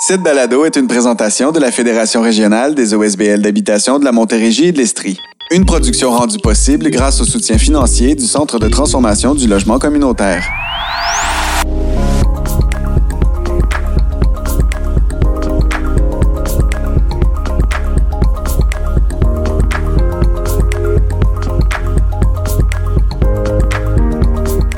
Cette balado est une présentation de la Fédération régionale des OSBL d'habitation de la Montérégie et de l'Estrie. Une production rendue possible grâce au soutien financier du Centre de transformation du logement communautaire.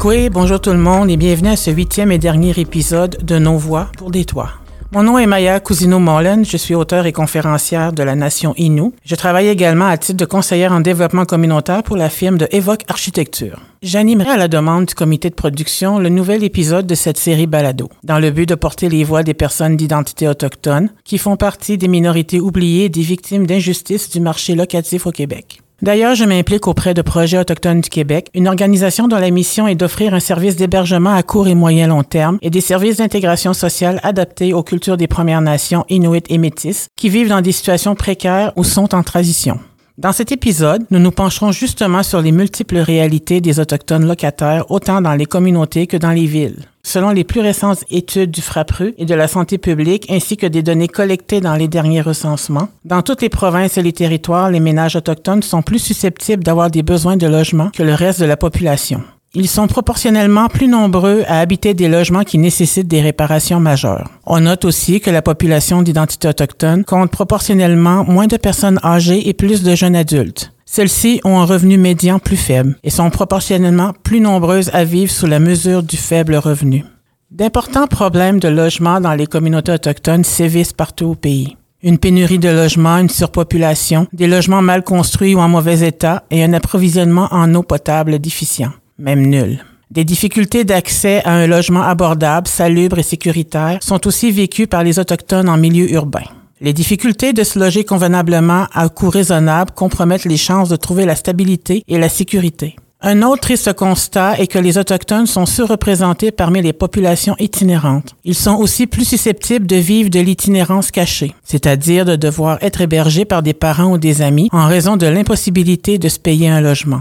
Oui, bonjour tout le monde et bienvenue à ce huitième et dernier épisode de Nos Voix pour des toits. Mon nom est Maya Cousino-Mollen, je suis auteur et conférencière de la Nation Innu. Je travaille également à titre de conseillère en développement communautaire pour la firme de Evoque Architecture. J'animerai à la demande du comité de production le nouvel épisode de cette série Balado, dans le but de porter les voix des personnes d'identité autochtone qui font partie des minorités oubliées et des victimes d'injustice du marché locatif au Québec. D'ailleurs, je m'implique auprès de Projets autochtones du Québec, une organisation dont la mission est d'offrir un service d'hébergement à court et moyen long terme et des services d'intégration sociale adaptés aux cultures des Premières Nations inuites et métisses qui vivent dans des situations précaires ou sont en transition. Dans cet épisode, nous nous pencherons justement sur les multiples réalités des Autochtones locataires, autant dans les communautés que dans les villes. Selon les plus récentes études du FRAPRU et de la santé publique, ainsi que des données collectées dans les derniers recensements, dans toutes les provinces et les territoires, les ménages autochtones sont plus susceptibles d'avoir des besoins de logement que le reste de la population. Ils sont proportionnellement plus nombreux à habiter des logements qui nécessitent des réparations majeures. On note aussi que la population d'identité autochtone compte proportionnellement moins de personnes âgées et plus de jeunes adultes. Celles-ci ont un revenu médian plus faible et sont proportionnellement plus nombreuses à vivre sous la mesure du faible revenu. D'importants problèmes de logement dans les communautés autochtones sévissent partout au pays. Une pénurie de logements, une surpopulation, des logements mal construits ou en mauvais état et un approvisionnement en eau potable déficient même nul. Des difficultés d'accès à un logement abordable, salubre et sécuritaire sont aussi vécues par les Autochtones en milieu urbain. Les difficultés de se loger convenablement à coût raisonnable compromettent les chances de trouver la stabilité et la sécurité. Un autre triste constat est que les Autochtones sont surreprésentés parmi les populations itinérantes. Ils sont aussi plus susceptibles de vivre de l'itinérance cachée, c'est-à-dire de devoir être hébergés par des parents ou des amis en raison de l'impossibilité de se payer un logement.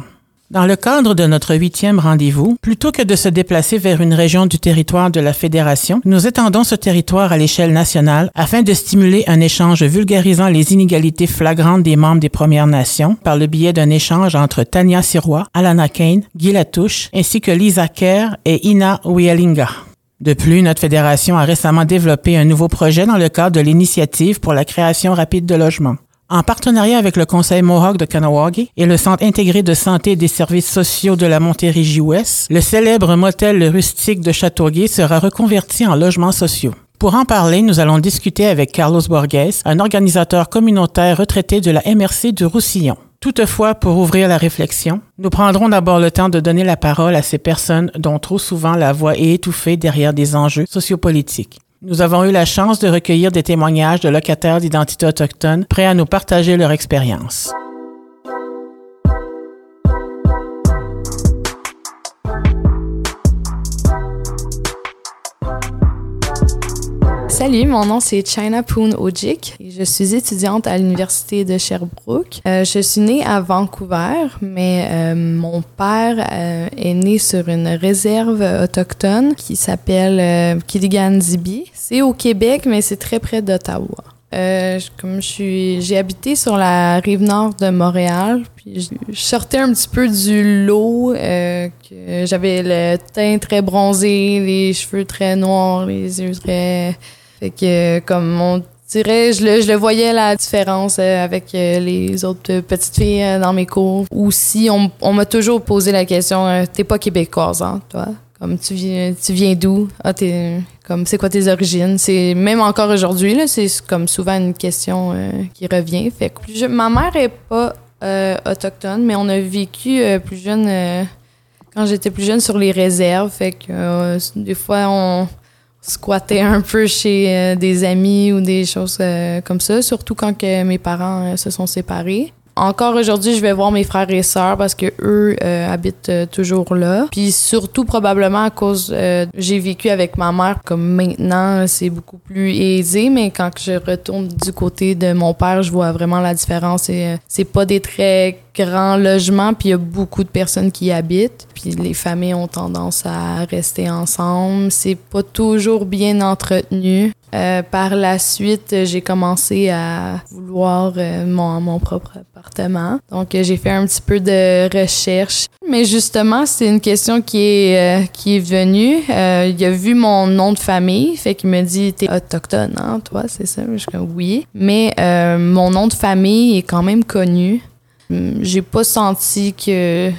Dans le cadre de notre huitième rendez-vous, plutôt que de se déplacer vers une région du territoire de la Fédération, nous étendons ce territoire à l'échelle nationale afin de stimuler un échange vulgarisant les inégalités flagrantes des membres des Premières Nations par le biais d'un échange entre Tania Sirois, Alana Kane, Guy Latouche, ainsi que Lisa Kerr et Ina Wielinga. De plus, notre fédération a récemment développé un nouveau projet dans le cadre de l'initiative pour la création rapide de logements. En partenariat avec le Conseil Mohawk de Kanawagi et le Centre intégré de santé et des services sociaux de la Montérégie-Ouest, le célèbre motel rustique de Châteauguay sera reconverti en logements sociaux. Pour en parler, nous allons discuter avec Carlos Borges, un organisateur communautaire retraité de la MRC du Roussillon. Toutefois, pour ouvrir la réflexion, nous prendrons d'abord le temps de donner la parole à ces personnes dont trop souvent la voix est étouffée derrière des enjeux sociopolitiques. Nous avons eu la chance de recueillir des témoignages de locataires d'identité autochtone prêts à nous partager leur expérience. Salut, mon nom c'est China Poon Ojik. Je suis étudiante à l'université de Sherbrooke. Euh, je suis née à Vancouver, mais euh, mon père euh, est né sur une réserve autochtone qui s'appelle euh, Kiligan-Zibi. C'est au Québec, mais c'est très près d'Ottawa. Euh, comme je suis, j'ai habité sur la rive nord de Montréal, puis je, sortais un petit peu du lot. Euh, j'avais le teint très bronzé, les cheveux très noirs, les yeux très, fait que comme on dirait, je le, je le voyais la différence euh, avec euh, les autres petites filles euh, dans mes cours. Aussi, on, on m'a toujours posé la question, euh, t'es pas québécoise, hein, toi? Comme tu viens, tu viens d'où? Ah, t'es, comme, c'est quoi tes origines? C'est, même encore aujourd'hui, là, c'est comme souvent une question euh, qui revient. Fait que je- ma mère est pas euh, autochtone, mais on a vécu euh, plus jeune, euh, quand j'étais plus jeune, sur les réserves. Fait que euh, des fois, on squattait un peu chez euh, des amis ou des choses euh, comme ça, surtout quand que mes parents euh, se sont séparés. Encore aujourd'hui, je vais voir mes frères et sœurs parce que eux habitent toujours là. Puis surtout probablement à cause j'ai vécu avec ma mère comme maintenant c'est beaucoup plus aisé, mais quand je retourne du côté de mon père, je vois vraiment la différence. Et, c'est pas des traits grand logement, puis il y a beaucoup de personnes qui y habitent. Puis les familles ont tendance à rester ensemble. C'est pas toujours bien entretenu. Euh, par la suite, j'ai commencé à vouloir euh, mon, mon, propre appartement. Donc, j'ai fait un petit peu de recherche. Mais justement, c'est une question qui est, euh, qui est venue. Il a vu mon nom de famille, fait qu'il me dit T'es autochtone, hein, toi, c'est ça Je suis comme Oui. Mais mon nom de famille est quand même connu. Hum, j'ai pas senti que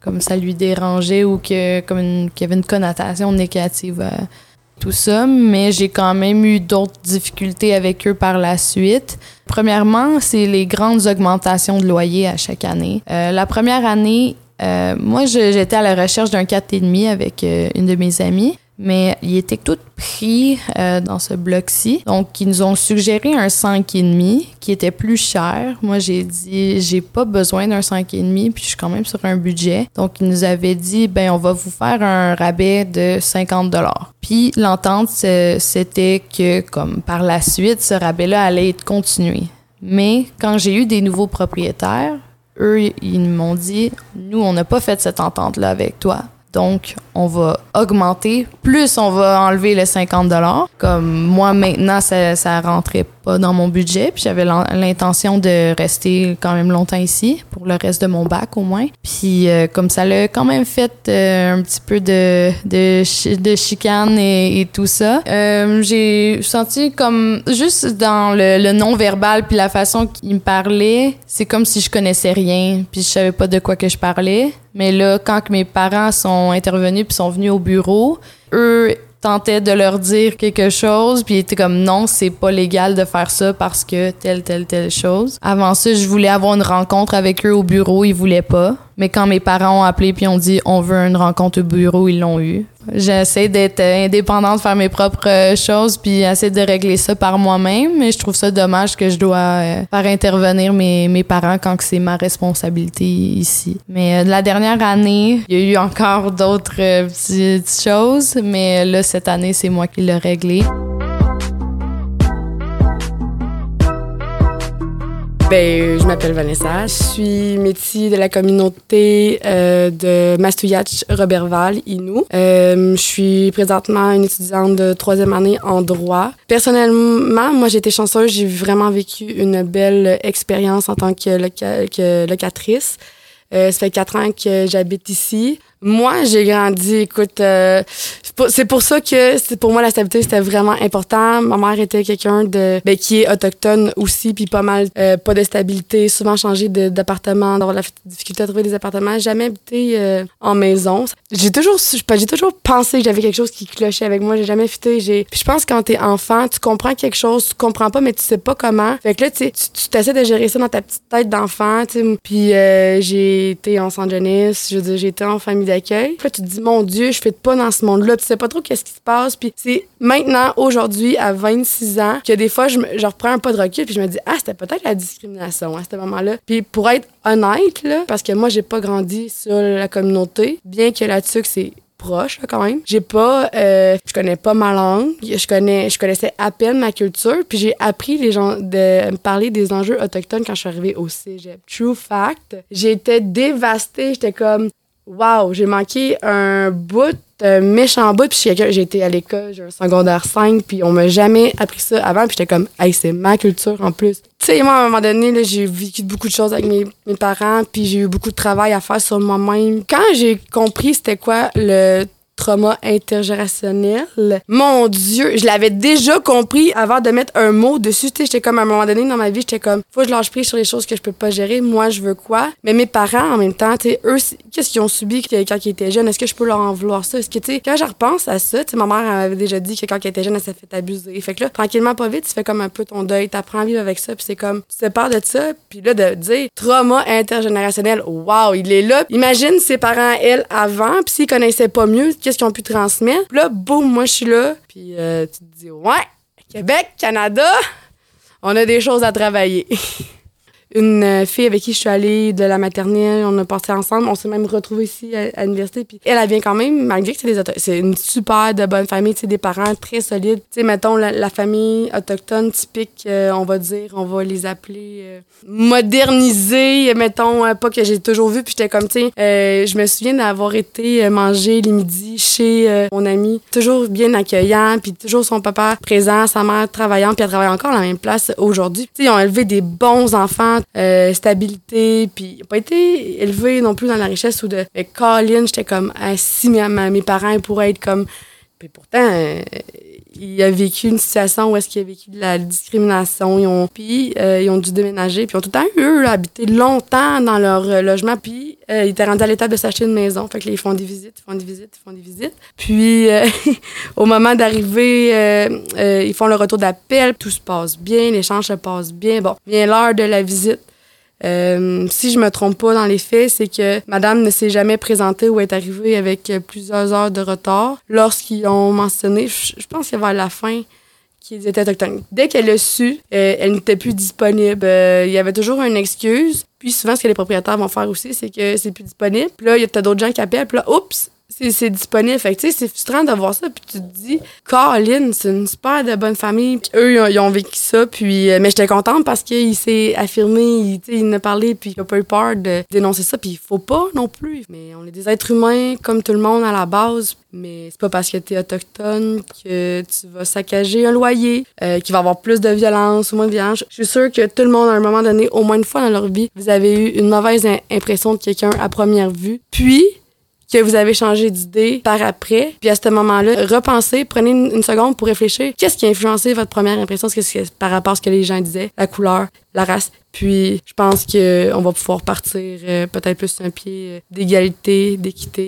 comme ça lui dérangeait ou que comme qu'il y avait une connotation négative à tout ça, mais j'ai quand même eu d'autres difficultés avec eux par la suite. Premièrement, c'est les grandes augmentations de loyer à chaque année. Euh, la première année, euh, moi, j'étais à la recherche d'un 4,5 avec euh, une de mes amies mais ils étaient tous pris euh, dans ce bloc-ci. Donc, ils nous ont suggéré un 5,5 qui était plus cher. Moi, j'ai dit, j'ai pas besoin d'un 5,5 puis je suis quand même sur un budget. Donc, ils nous avaient dit, ben, on va vous faire un rabais de 50 Puis, l'entente, c'était que, comme par la suite, ce rabais-là allait être continué. Mais quand j'ai eu des nouveaux propriétaires, eux, ils m'ont dit, nous, on n'a pas fait cette entente-là avec toi. Donc, on va augmenter, plus on va enlever les 50 Comme moi, maintenant, ça, ça rentrait dans mon budget, puis j'avais l'intention de rester quand même longtemps ici, pour le reste de mon bac au moins. Puis euh, comme ça l'a quand même fait euh, un petit peu de, de, de chicane et, tout ça, euh, j'ai senti comme, juste dans le, le non-verbal, puis la façon qu'il me parlait, c'est comme si je connaissais rien, puis je savais pas de quoi que je parlais. Mais là, quand mes parents sont intervenus puis sont venus au bureau, eux tentaient de leur dire quelque chose, puis ils étaient comme non, c'est pas légal de faire ça parce que telle, telle, telle chose. Avant ça, je voulais avoir une rencontre avec eux au bureau, ils voulaient pas. Mais quand mes parents ont appelé puis ont dit on veut une rencontre au bureau, ils l'ont eu. J'essaie d'être indépendante, de faire mes propres euh, choses puis essayer de régler ça par moi-même. Mais je trouve ça dommage que je dois euh, faire intervenir mes, mes parents quand c'est ma responsabilité ici. Mais euh, la dernière année, il y a eu encore d'autres petites choses. Mais là, cette année, c'est moi qui l'ai réglé. Ben, je m'appelle Vanessa. Je suis métier de la communauté euh, de Mastouiatch Robertval, Inou. Euh, je suis présentement une étudiante de troisième année en droit. Personnellement, moi, j'ai été chanceuse. J'ai vraiment vécu une belle expérience en tant que, que locatrice. Euh, ça fait quatre ans que j'habite ici. Moi, j'ai grandi, écoute, euh, c'est pour ça que pour moi la stabilité c'était vraiment important. Ma mère était quelqu'un de ben, qui est autochtone aussi, puis pas mal euh, pas de stabilité, souvent changé d'appartement, d'avoir la difficulté à trouver des appartements, jamais habité euh, en maison. J'ai toujours j'ai toujours pensé que j'avais quelque chose qui clochait avec moi, j'ai jamais fité, j'ai je pense que quand t'es enfant, tu comprends quelque chose, tu comprends pas mais tu sais pas comment. Fait que là tu tu t'essaies de gérer ça dans ta petite tête d'enfant, tu. Puis j'ai été en centre jeunesse, je veux dire, j'ai été en famille d'accueil. Puis tu te dis, mon Dieu, je fais pas dans ce monde-là. Tu sais pas trop qu'est-ce qui se passe. Puis c'est maintenant, aujourd'hui, à 26 ans, que des fois, je, me, je reprends un pas de recul puis je me dis, ah, c'était peut-être la discrimination à ce moment-là. Puis pour être honnête, là, parce que moi, j'ai pas grandi sur la communauté, bien que là-dessus, c'est proche quand même. J'ai pas, euh, je connais pas ma langue, je connais, je connaissais à peine ma culture, puis j'ai appris les gens de me parler des enjeux autochtones quand je suis arrivée au cégep. True fact, j'étais dévastée, j'étais comme Wow, j'ai manqué un bout, un méchant bout, puis j'ai été à l'école, j'ai un secondaire 5, puis on m'a jamais appris ça avant, puis j'étais comme, hey, c'est ma culture en plus. Tu sais, moi, à un moment donné, j'ai vécu beaucoup de choses avec mes, mes parents, puis j'ai eu beaucoup de travail à faire sur moi-même. Quand j'ai compris c'était quoi le trauma intergénérationnel. Mon Dieu, je l'avais déjà compris avant de mettre un mot dessus. J'étais comme à un moment donné dans ma vie, j'étais comme, faut que je lâche prise sur les choses que je peux pas gérer. Moi, je veux quoi? Mais mes parents, en même temps, eux, qu'est-ce qu'ils ont subi quand ils étaient jeunes? Est-ce que je peux leur en vouloir ça? Est-ce que, tu quand je repense à ça, ma mère avait déjà dit que quand elle était jeune, elle s'est fait abuser. Fait que là, tranquillement, pas vite, tu fais comme un peu ton deuil, t'apprends à vivre avec ça, puis c'est comme, tu te parles de ça, puis là, de dire trauma intergénérationnel, wow, il est là. Imagine ses parents, elle, avant, puis s'ils connaissaient pas mieux, qu'est-ce qu'ils ont pu transmettre. Puis là, boum, moi, je suis là. Puis euh, tu te dis, ouais, Québec, Canada, on a des choses à travailler. une euh, fille avec qui je suis allée de la maternelle, on a passé ensemble, on s'est même retrouvés ici à, l'université. Puis elle, vient quand même, malgré que c'est des c'est une super de bonne famille, des parents très solides. Tu sais, mettons, la, famille autochtone typique, euh, on va dire, on va les appeler euh, modernisés, mettons, pas que j'ai toujours vu. Puis j'étais comme, tu je me souviens d'avoir été manger les midis chez mon ami, toujours bien accueillant, puis toujours son papa présent, sa mère travaillant, puis elle travaille encore à la même place aujourd'hui. Tu sais, ils ont élevé des bons enfants, euh, stabilité, puis pas été élevés non plus dans la richesse ou de. Mais Colin, j'étais comme, si mes, mes parents pourraient être comme. Puis pourtant, euh, il a vécu une situation où est-ce qu'il a vécu de la discrimination. Ils ont, puis, euh, ils ont dû déménager. Puis, ont tout le temps, eux, habité longtemps dans leur euh, logement. Puis, euh, ils étaient rendus à l'étape de s'acheter une maison. Fait que là, ils font des visites, ils font des visites, ils font des visites. Puis, au moment d'arriver, ils font le retour d'appel. Tout se passe bien, l'échange se passe bien. Bon, vient l'heure de la visite. Euh, si je me trompe pas dans les faits, c'est que Madame ne s'est jamais présentée ou est arrivée avec plusieurs heures de retard lorsqu'ils ont mentionné, je, pense que vers la fin, qu'ils étaient autochtones. Dès qu'elle a su, euh, elle n'était plus disponible. Euh, il y avait toujours une excuse. Puis souvent, ce que les propriétaires vont faire aussi, c'est que c'est plus disponible. Puis là, il y a d'autres gens qui appellent. Puis là, oups, c'est disponible. Fait tu sais, c'est frustrant de voir ça. Puis tu te dis, Colin, c'est une super de bonne famille. Puis eux, ils ont, vécu ça. Puis, euh, mais j'étais contente parce qu'il s'est affirmé, il, il en a parlé, puis il a pas eu peur de dénoncer ça. Puis il faut pas non plus. Mais on est des êtres humains comme tout le monde à la base. Mais c'est pas parce que tu es autochtone que tu vas saccager un loyer, euh, qu'il va y avoir plus de violence ou moins de violence. Je suis sûre que tout le monde, à un moment donné, au moins une fois dans leur vie, vous avez eu une mauvaise impression de quelqu'un à première vue. Puis, que vous avez changé d'idée par après. Puis à ce moment-là, repensez, prenez une, seconde pour réfléchir. Qu'est-ce qui a influencé votre première impression? Que par rapport à ce que les gens disaient, la couleur, la race. Puis je pense qu'on va pouvoir partir euh, peut-être plus un pied euh, d'égalité, d'équité.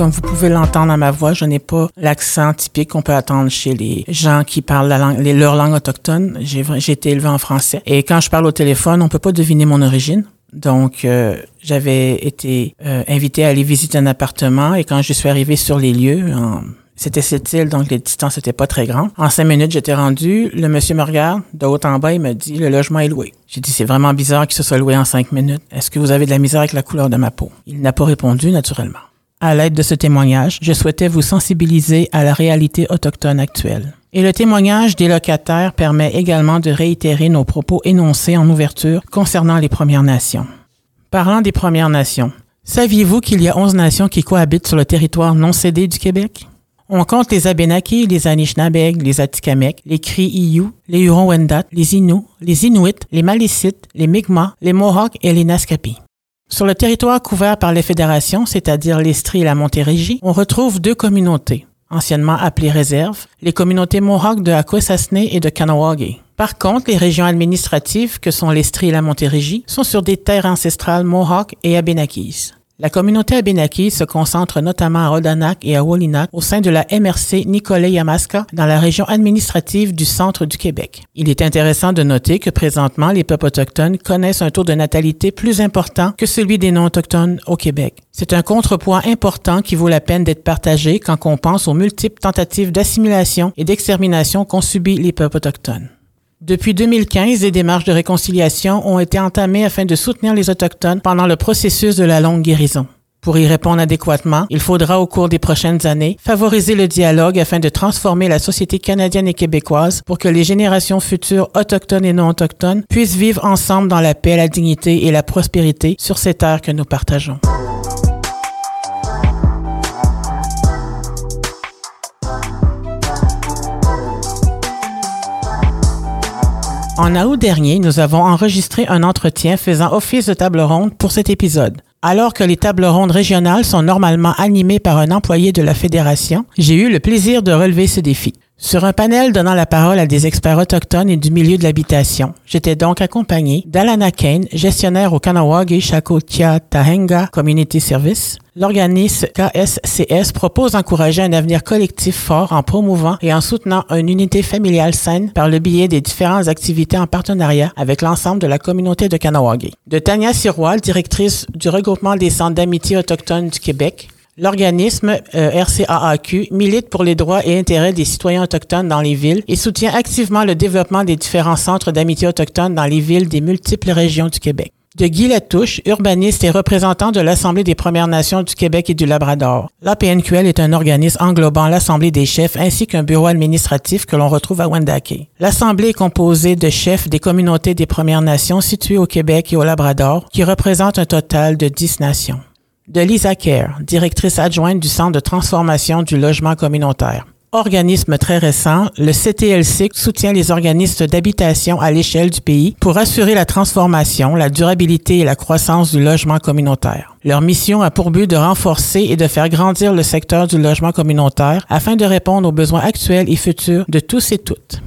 Comme vous pouvez l'entendre à ma voix, je n'ai pas l'accent typique qu'on peut attendre chez les gens qui parlent la langue, leur langue autochtone. J'ai, été élevé en français. Et quand je parle au téléphone, on peut pas deviner mon origine. Donc, euh, j'avais été euh, invité à aller visiter un appartement et quand je suis arrivé sur les lieux, c'était cette île, donc les distances n'étaient pas très grandes. En cinq minutes, j'étais rendu. Le monsieur me regarde de haut en bas, il me dit, le logement est loué. J'ai dit, c'est vraiment bizarre qu'il se soit loué en cinq minutes. Est-ce que vous avez de la misère avec la couleur de ma peau? Il n'a pas répondu, naturellement. À l'aide de ce témoignage, je souhaitais vous sensibiliser à la réalité autochtone actuelle. Et le témoignage des locataires permet également de réitérer nos propos énoncés en ouverture concernant les Premières Nations. Parlant des Premières Nations, saviez-vous qu'il y a 11 nations qui cohabitent sur le territoire non cédé du Québec? On compte les Abénakis, les Anishinaabeg, les Atikamekw, les Cri-Iyu, les Huron-Wendat, les Inuits, les Inuits, les Malécites, les Mi'kmaq, les Mohawks et les Naskapi. Sur le territoire couvert par les fédérations, c'est-à-dire l'Estrie et la Montérégie, on retrouve deux communautés, anciennement appelées réserves, les communautés Mohawk de Akwesasne et de Kanawagé. Par contre, les régions administratives, que sont l'Estrie et la Montérégie, sont sur des terres ancestrales Mohawk et Abénakis. La communauté abénakis se concentre notamment à Odanak et à Wolinak au sein de la MRC Nicolet-Yamaska dans la région administrative du centre du Québec. Il est intéressant de noter que présentement, les peuples autochtones connaissent un taux de natalité plus important que celui des non-autochtones au Québec. C'est un contrepoids important qui vaut la peine d'être partagé quand on pense aux multiples tentatives d'assimilation et d'extermination qu'ont subi les peuples autochtones. Depuis 2015, des démarches de réconciliation ont été entamées afin de soutenir les Autochtones pendant le processus de la longue guérison. Pour y répondre adéquatement, il faudra au cours des prochaines années favoriser le dialogue afin de transformer la société canadienne et québécoise pour que les générations futures autochtones et non autochtones puissent vivre ensemble dans la paix, la dignité et la prospérité sur ces terres que nous partageons. En août dernier, nous avons enregistré un entretien faisant office de table ronde pour cet épisode. Alors que les tables rondes régionales sont normalement animées par un employé de la fédération, j'ai eu le plaisir de relever ce défi. Sur un panel donnant la parole à des experts autochtones et du milieu de l'habitation, j'étais donc accompagné d'Alana Kane, gestionnaire au Kanawagi Shakotia Tahenga Community Service. L'organisme KSCS propose d'encourager un avenir collectif fort en promouvant et en soutenant une unité familiale saine par le biais des différentes activités en partenariat avec l'ensemble de la communauté de Kanawagi. De Tania Sirois, directrice du regroupement des centres d'amitié autochtones du Québec, L'organisme euh, RCAAQ milite pour les droits et intérêts des citoyens autochtones dans les villes et soutient activement le développement des différents centres d'amitié autochtone dans les villes des multiples régions du Québec. De Guy Latouche, urbaniste et représentant de l'Assemblée des Premières Nations du Québec et du Labrador. L'APNQL est un organisme englobant l'Assemblée des chefs ainsi qu'un bureau administratif que l'on retrouve à Wendake. L'Assemblée est composée de chefs des communautés des Premières Nations situées au Québec et au Labrador, qui représentent un total de 10 nations. De Lisa Kerr, directrice adjointe du Centre de transformation du logement communautaire. Organisme très récent, le CTLC soutient les organismes d'habitation à l'échelle du pays pour assurer la transformation, la durabilité et la croissance du logement communautaire. Leur mission a pour but de renforcer et de faire grandir le secteur du logement communautaire afin de répondre aux besoins actuels et futurs de tous et toutes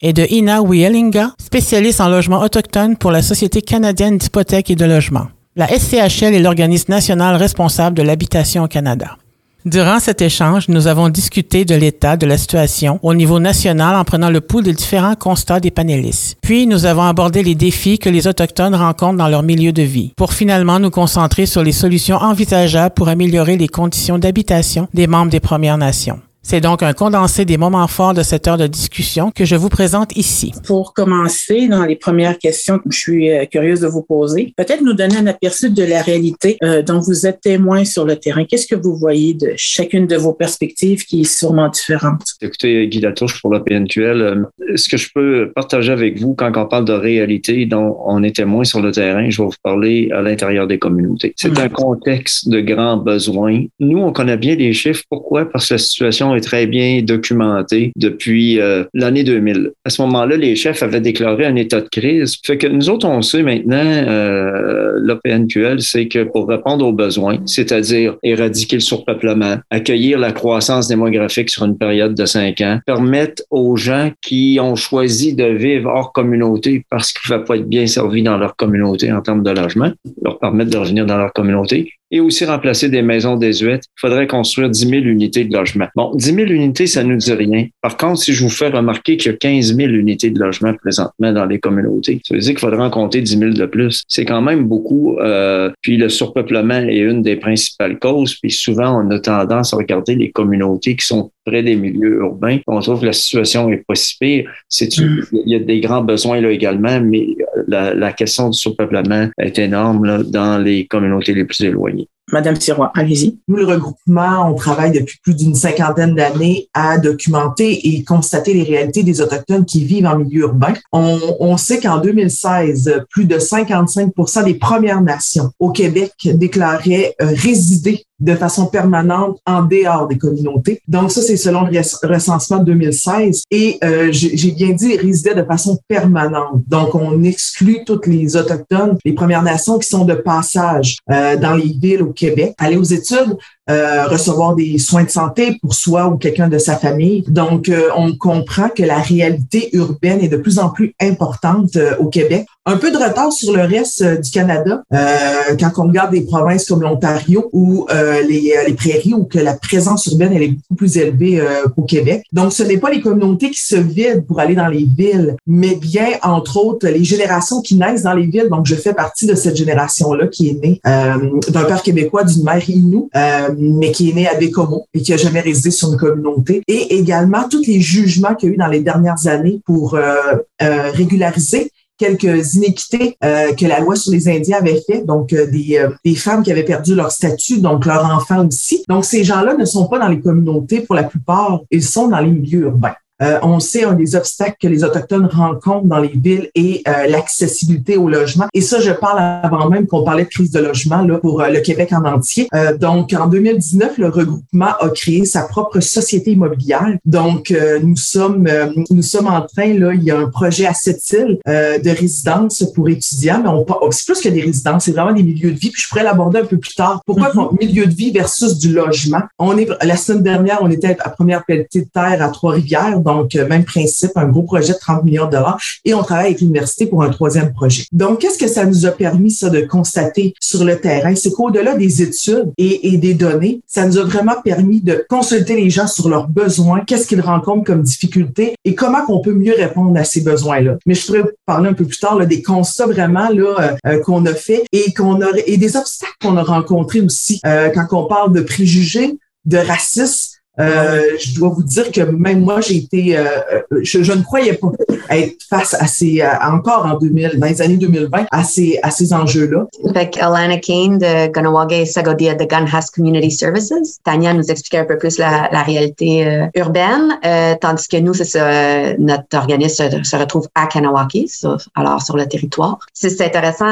et de Ina Wielinga, spécialiste en logement autochtone pour la Société canadienne d'hypothèques et de logement. La SCHL est l'organisme national responsable de l'habitation au Canada. Durant cet échange, nous avons discuté de l'état de la situation au niveau national en prenant le pouls des différents constats des panélistes. Puis, nous avons abordé les défis que les Autochtones rencontrent dans leur milieu de vie, pour finalement nous concentrer sur les solutions envisageables pour améliorer les conditions d'habitation des membres des Premières Nations. C'est donc un condensé des moments forts de cette heure de discussion que je vous présente ici. Pour commencer, dans les premières questions que je suis euh, curieuse de vous poser, peut-être nous donner un aperçu de la réalité euh, dont vous êtes témoin sur le terrain. Qu'est-ce que vous voyez de chacune de vos perspectives qui est sûrement différente? Écoutez, Guy Latouche pour la PNQL, euh, ce que je peux partager avec vous quand on parle de réalité dont on est témoin sur le terrain, je vais vous parler à l'intérieur des communautés. C'est mmh. un contexte de grands besoins. Nous, on connaît bien les chiffres. Pourquoi? Parce que la situation très bien documenté depuis euh, l'année 2000. À ce moment-là, les chefs avaient déclaré un état de crise. Fait que nous autres, on sait maintenant, euh, l'OPNQL, c'est que pour répondre aux besoins, c'est-à-dire éradiquer le surpeuplement, accueillir la croissance démographique sur une période de cinq ans, permettre aux gens qui ont choisi de vivre hors communauté parce qu'ils ne vont pas être bien servis dans leur communauté en termes de logement, leur permettre de revenir dans leur communauté, et aussi remplacer des maisons désuètes, il faudrait construire 10 000 unités de logement. Bon, 10 000 unités, ça ne nous dit rien. Par contre, si je vous fais remarquer qu'il y a 15 000 unités de logement présentement dans les communautés, ça veut dire qu'il faudrait en compter 10 000 de plus. C'est quand même beaucoup. Euh, puis le surpeuplement est une des principales causes. Puis souvent, on a tendance à regarder les communautés qui sont près des milieux urbains. On trouve que la situation est pas si pire. Il y a des grands besoins là également, mais la, la question du surpeuplement est énorme dans les communautés les plus éloignées. Madame Sirois, allez-y. Nous, le regroupement, on travaille depuis plus d'une cinquantaine d'années à documenter et constater les réalités des Autochtones qui vivent en milieu urbain. On, on sait qu'en 2016, plus de 55% des Premières Nations au Québec déclaraient euh, résider de façon permanente en dehors des communautés. Donc ça, c'est selon le recensement de 2016. Et euh, j'ai bien dit résider de façon permanente. Donc on exclut toutes les autochtones, les Premières Nations qui sont de passage euh, dans les villes Québec, aller aux études, euh, recevoir des soins de santé pour soi ou quelqu'un de sa famille. Donc, euh, on comprend que la réalité urbaine est de plus en plus importante euh, au Québec. Un peu de retard sur le reste du Canada, quand on regarde des provinces comme l'Ontario ou les, les, prairies, où que la présence urbaine elle est beaucoup plus élevée qu'au Québec. Donc, ce n'est pas les communautés qui se vident pour aller dans les villes, mais bien, entre autres, les générations qui naissent dans les villes. Donc, je fais partie de cette génération-là qui est née d'un père québécois, d'une mère inou mais qui est né à Bécomo et qui a jamais résidé sur une communauté. Et également, tous les jugements qu'il y a eu dans les dernières années pour euh, euh, régulariser quelques inéquités euh, que la loi sur les Indiens avait fait, donc des, des, femmes qui avaient perdu leur statut, donc leurs enfants aussi. Donc ces gens-là ne sont pas dans les communautés pour la plupart, ils sont dans les milieux urbains. Euh, on sait un des obstacles que les Autochtones rencontrent dans les villes est euh, l'accessibilité au logement. Et ça, je parle avant même qu'on parlait de crise de logement là, pour euh, le Québec en entier. donc, en 2019, le regroupement a créé sa propre société immobilière. Donc, nous sommes nous sommes en train, là, il y a un projet à cette île de résidence pour étudiants, mais on c'est plus que des résidences, c'est vraiment des milieux de vie. Puis je pourrais l'aborder un peu plus tard. Pourquoi mm-hmm. milieu de vie versus du logement? On est la semaine dernière, on était à première pelletée de terre à Trois-Rivières Donc, même principe, un gros projet de 30 millions de dollars. Et on travaille avec l'université pour un troisième projet. Donc, qu'est-ce que ça nous a permis, ça, de constater sur le terrain? C'est qu'au-delà des études et, des données, ça nous a vraiment permis de consulter les gens sur leurs besoins, qu'est-ce qu'ils rencontrent comme difficultés et comment on peut mieux répondre à ces besoins-là. Mais je pourrais parler un peu plus tard là, des constats vraiment là euh, euh, qu'on a fait et qu'on a et des obstacles qu'on a rencontrés aussi euh, quand on parle de préjugés, de racisme euh, je dois vous dire que même moi, j'ai été, euh, euh, je, je, ne croyais pas être face à ces, encore en 2000, dans les années 2020, à ces, à ces enjeux-là. Fait Alana Kane de Ganawage Sagodia de Gunhas Community Services. Tania nous expliquait un peu plus la, la réalité euh, urbaine, tandis que nous, c'est ça, notre organisme se, retrouve à Kanawaki, alors sur le territoire. C'est intéressant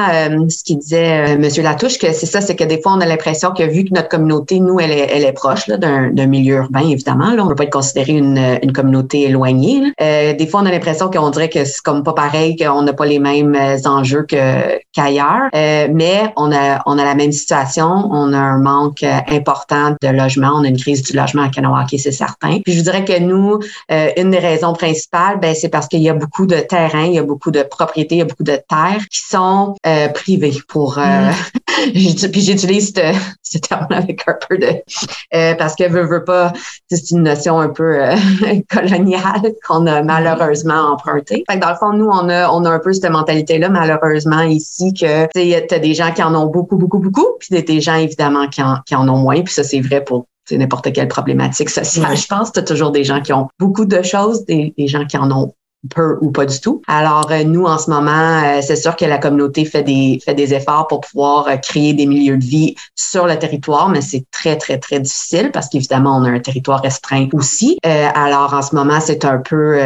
ce qu'il disait Monsieur Latouche, que c'est ça, c'est que des fois, on a l'impression que vu que notre communauté, nous, elle est, elle est proche d'un milieu urbain, évidemment. Là, on ne peut pas être considéré une, une communauté éloignée. Euh, des fois, on a l'impression qu'on dirait que c'est comme pas pareil, qu'on n'a pas les mêmes euh, enjeux que, qu'ailleurs. Euh, mais on a, on a la même situation. On a un manque euh, important de logement. On a une crise du logement à Kanawaki, c'est certain. Puis je vous dirais que nous, euh, une des raisons principales, ben, c'est parce qu'il y a beaucoup de terrains, il y a beaucoup de propriétés, il y a beaucoup de terres qui sont euh, privées pour... Mm. puis j'utilise ce, ce terme avec un peu de... parce que veut, veut pas, c'est une notion un peu euh, coloniale qu'on a malheureusement empruntée. Fait que dans le fond, nous, on a, on a un peu cette mentalité-là, malheureusement, ici, que tu as des gens qui en ont beaucoup, beaucoup, beaucoup, puis des gens, évidemment, qui en, qui en ont moins. Puis ça, c'est vrai pour n'importe quelle problématique sociale. Je pense que tu as toujours des gens qui ont beaucoup de choses, des, des gens qui en ont peu ou pas du tout. Alors euh, nous en ce moment, euh, c'est sûr que la communauté fait des fait des efforts pour pouvoir euh, créer des milieux de vie sur le territoire, mais c'est très très très difficile parce qu'évidemment on a un territoire restreint aussi. alors en ce moment, c'est un peu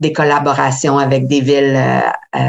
des collaborations avec des villes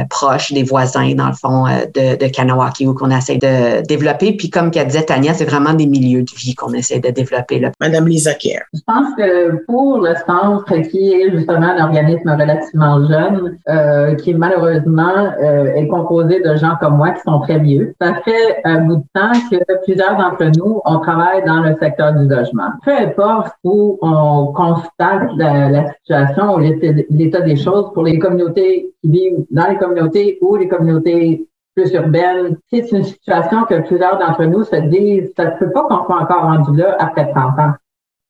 proches, des voisins dans le fond de, de Kanawaki où qu'on essaie de développer. Puis comme qu'elle disait Tania, c'est vraiment des milieux de vie qu'on essaie de développer là. Madame Lisa Kerr. Je pense que pour le centre qui est justement un organisme relativement jeune, euh, qui malheureusement euh, est composé de gens comme moi qui sont très vieux. Ça fait un bout de temps que plusieurs d'entre nous, on travaille dans le secteur du logement. Peu importe où on constate la, la situation ou l'état des choses pour les communautés qui vivent dans les communautés ou les communautés plus urbaines, c'est une situation que plusieurs d'entre nous se disent, ça ne peut pas qu'on soit encore rendu là après 30 ans.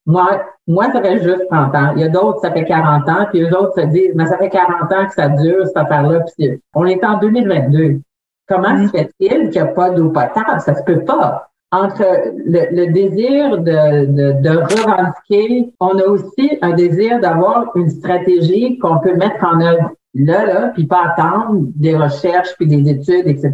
Moi, moi, ça fait juste 30 ans. Il y a d'autres, ça fait 40 ans, puis eux autres se disent, mais ça fait 40 ans que ça dure, cette affaire-là. Puis on est en 2022. Comment mm. se fait-il qu'il n'y a pas d'eau potable? Ça se peut pas. Entre le, le désir de, de, de, revendiquer, on a aussi un désir d'avoir une stratégie qu'on peut mettre en œuvre là, là, puis pas attendre des recherches, puis des études, etc.,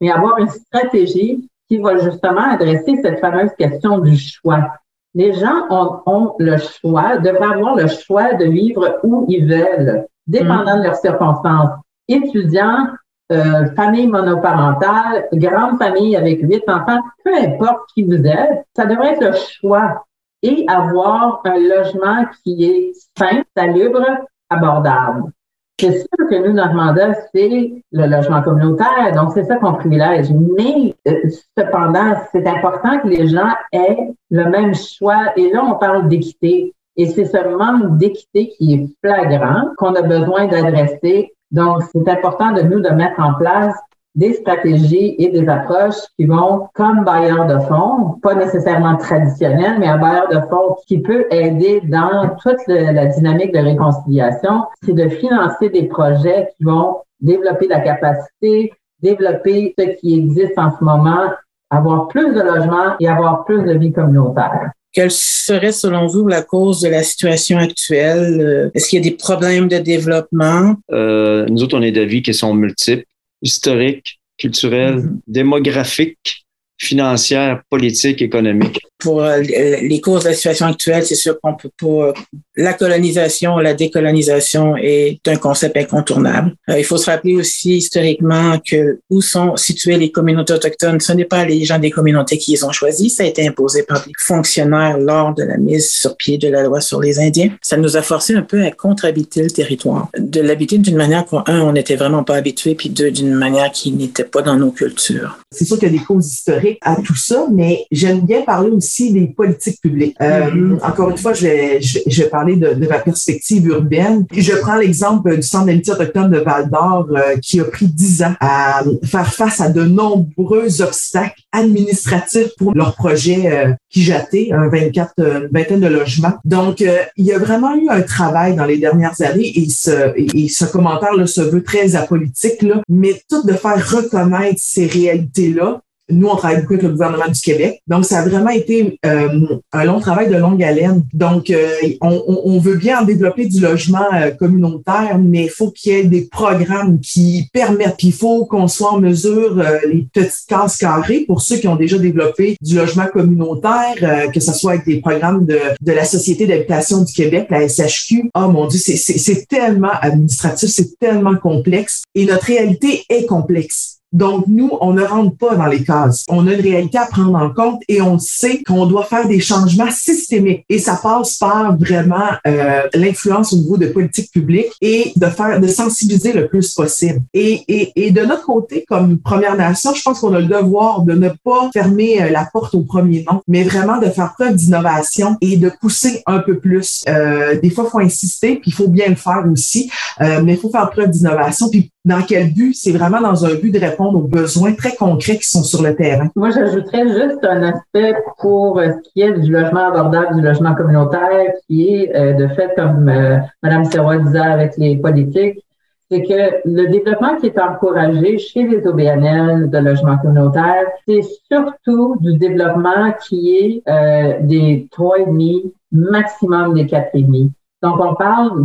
mais avoir une stratégie qui va justement adresser cette fameuse question du choix les gens ont, le choix, devraient avoir le choix de vivre où ils veulent, dépendant de leurs circonstances. Étudiants, euh, famille monoparentale, grande famille avec huit enfants, peu importe qui vous êtes, ça devrait être le choix et avoir un logement qui est sain, salubre, abordable. C'est sûr que nous, notre mandat, c'est le logement communautaire, donc c'est ça qu'on privilège. Mais euh, cependant, c'est important que les gens aient le même choix. Et là, on parle d'équité. Et c'est ce manque d'équité qui est flagrant qu'on a besoin d'adresser. Donc, c'est important de nous de mettre en place des stratégies et des approches qui vont, comme bailleur de fonds, pas nécessairement traditionnel, mais un bailleur de fonds qui peut aider dans toute la dynamique de réconciliation, c'est de financer des projets qui vont développer la capacité, développer ce qui existe en ce moment, avoir plus de logements et avoir plus de vie communautaire. Quelle serait, selon vous, la cause de la situation actuelle? Est-ce qu'il y a des problèmes de développement? Euh, nous autres, on est d'avis qui sont multiples historique, culturel, mm-hmm. démographique, financière, politique, économique pour euh, les causes de la situation actuelle, c'est sûr qu'on peut pas. La colonisation, la décolonisation est un concept incontournable. Euh, il faut se rappeler aussi historiquement que où sont situées les communautés autochtones, ce n'est pas les gens des communautés qui les ont choisis, ça a été imposé par les fonctionnaires lors de la mise sur pied de la loi sur les Indiens. Ça nous a forcé un peu à contre-habiter le territoire, de l'habiter d'une manière qu'un, on n'était vraiment pas habitué, puis deux, d'une manière qui n'était pas dans nos cultures. C'est sûr qu'il y a des causes historiques historique à tout ça, mais j'aime bien parler aussi des politiques publiques. Euh, mm-hmm. Encore une fois, je vais, je, vais parler de, de, ma perspective urbaine. Je prends l'exemple du Centre d'amitié autochtone de Val-d'Or euh, qui a pris dix ans à faire face à de nombreux obstacles administratifs pour leur projet euh, qui jatait, un 24, une vingtaine de logements. Donc, il y a vraiment eu un travail dans les dernières années et ce, et ce commentaire là, se veut très apolitique, là, mais tout de faire reconnaître ces réalités-là nous, on travaille beaucoup avec le gouvernement du Québec. Donc, ça a vraiment été euh, un long travail de longue haleine. Donc, euh, on, on, veut bien en développer du logement euh, communautaire, mais il faut qu'il y ait des programmes qui permettent. Puis, il faut qu'on soit en mesure, les petites cases carrées, pour ceux qui ont déjà développé du logement communautaire, que ce soit avec des programmes de, de la Société d'habitation du Québec, la SHQ. Oh mon Dieu, c'est tellement administratif, c'est tellement complexe. Et notre réalité est complexe. Donc, nous, on ne rentre pas dans les cases. On a une réalité à prendre en compte et on sait qu'on doit faire des changements systémiques. Et ça passe par vraiment euh, l'influence au niveau de politique publique et de faire, de sensibiliser le plus possible. Et, et, et de notre côté, comme Première Nation, je pense qu'on a le devoir de ne pas fermer euh, la porte au premier nom, mais vraiment de faire preuve d'innovation et de pousser un peu plus. Euh, des fois, il faut insister, puis il faut bien le faire aussi, euh, mais il faut faire preuve d'innovation. Dans quel but? C'est vraiment dans un but de répondre aux besoins très concrets qui sont sur le terrain. Moi, j'ajouterais juste un aspect pour ce qui est du logement abordable, du logement communautaire, qui est euh, de fait, comme euh, Mme Serrois disait avec les politiques, c'est que le développement qui est encouragé chez les OBNL de logement communautaire, c'est surtout du développement qui est euh, des trois et demi, maximum des quatre et demi. Donc, on parle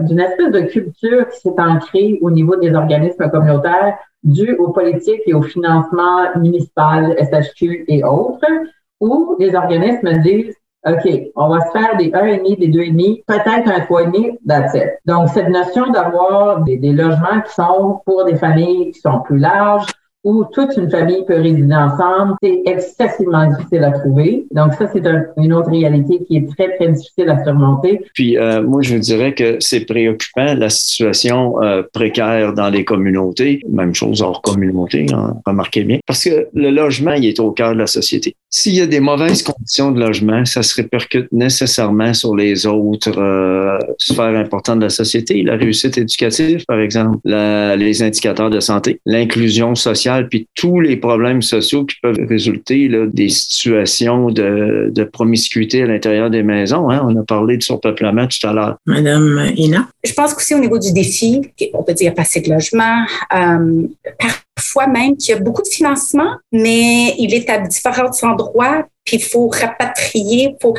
d'une espèce de culture qui s'est ancrée au niveau des organismes communautaires dû aux politiques et au financement municipal, SHQ et autres, où les organismes disent OK, on va se faire des 1,5, des 2,5, peut-être un 3,5, that's it. Donc, cette notion d'avoir des, des, logements qui sont pour des familles qui sont plus larges, où toute une famille peut résider ensemble, c'est excessivement difficile à trouver. Donc ça, c'est une autre réalité qui est très, très difficile à surmonter. Puis euh, moi, je dirais que c'est préoccupant, la situation euh, précaire dans les communautés, même chose hors communauté, hein, remarquez bien, parce que le logement, il est au cœur de la société. S'il y a des mauvaises conditions de logement, ça se répercute nécessairement sur les autres euh, sphères importantes de la société, la réussite éducative, par exemple, les indicateurs de santé, l'inclusion sociale, puis tous les problèmes sociaux qui peuvent résulter là, des situations de, de, promiscuité à l'intérieur des maisons. Hein. On a parlé de surpeuplement tout à l'heure. Madame Ina? Je pense qu'aussi au niveau du défi, on peut dire passer de logement, euh, parfois même qu'il y a beaucoup de financement, mais il est à différents endroits puis il faut rapatrier. Faut...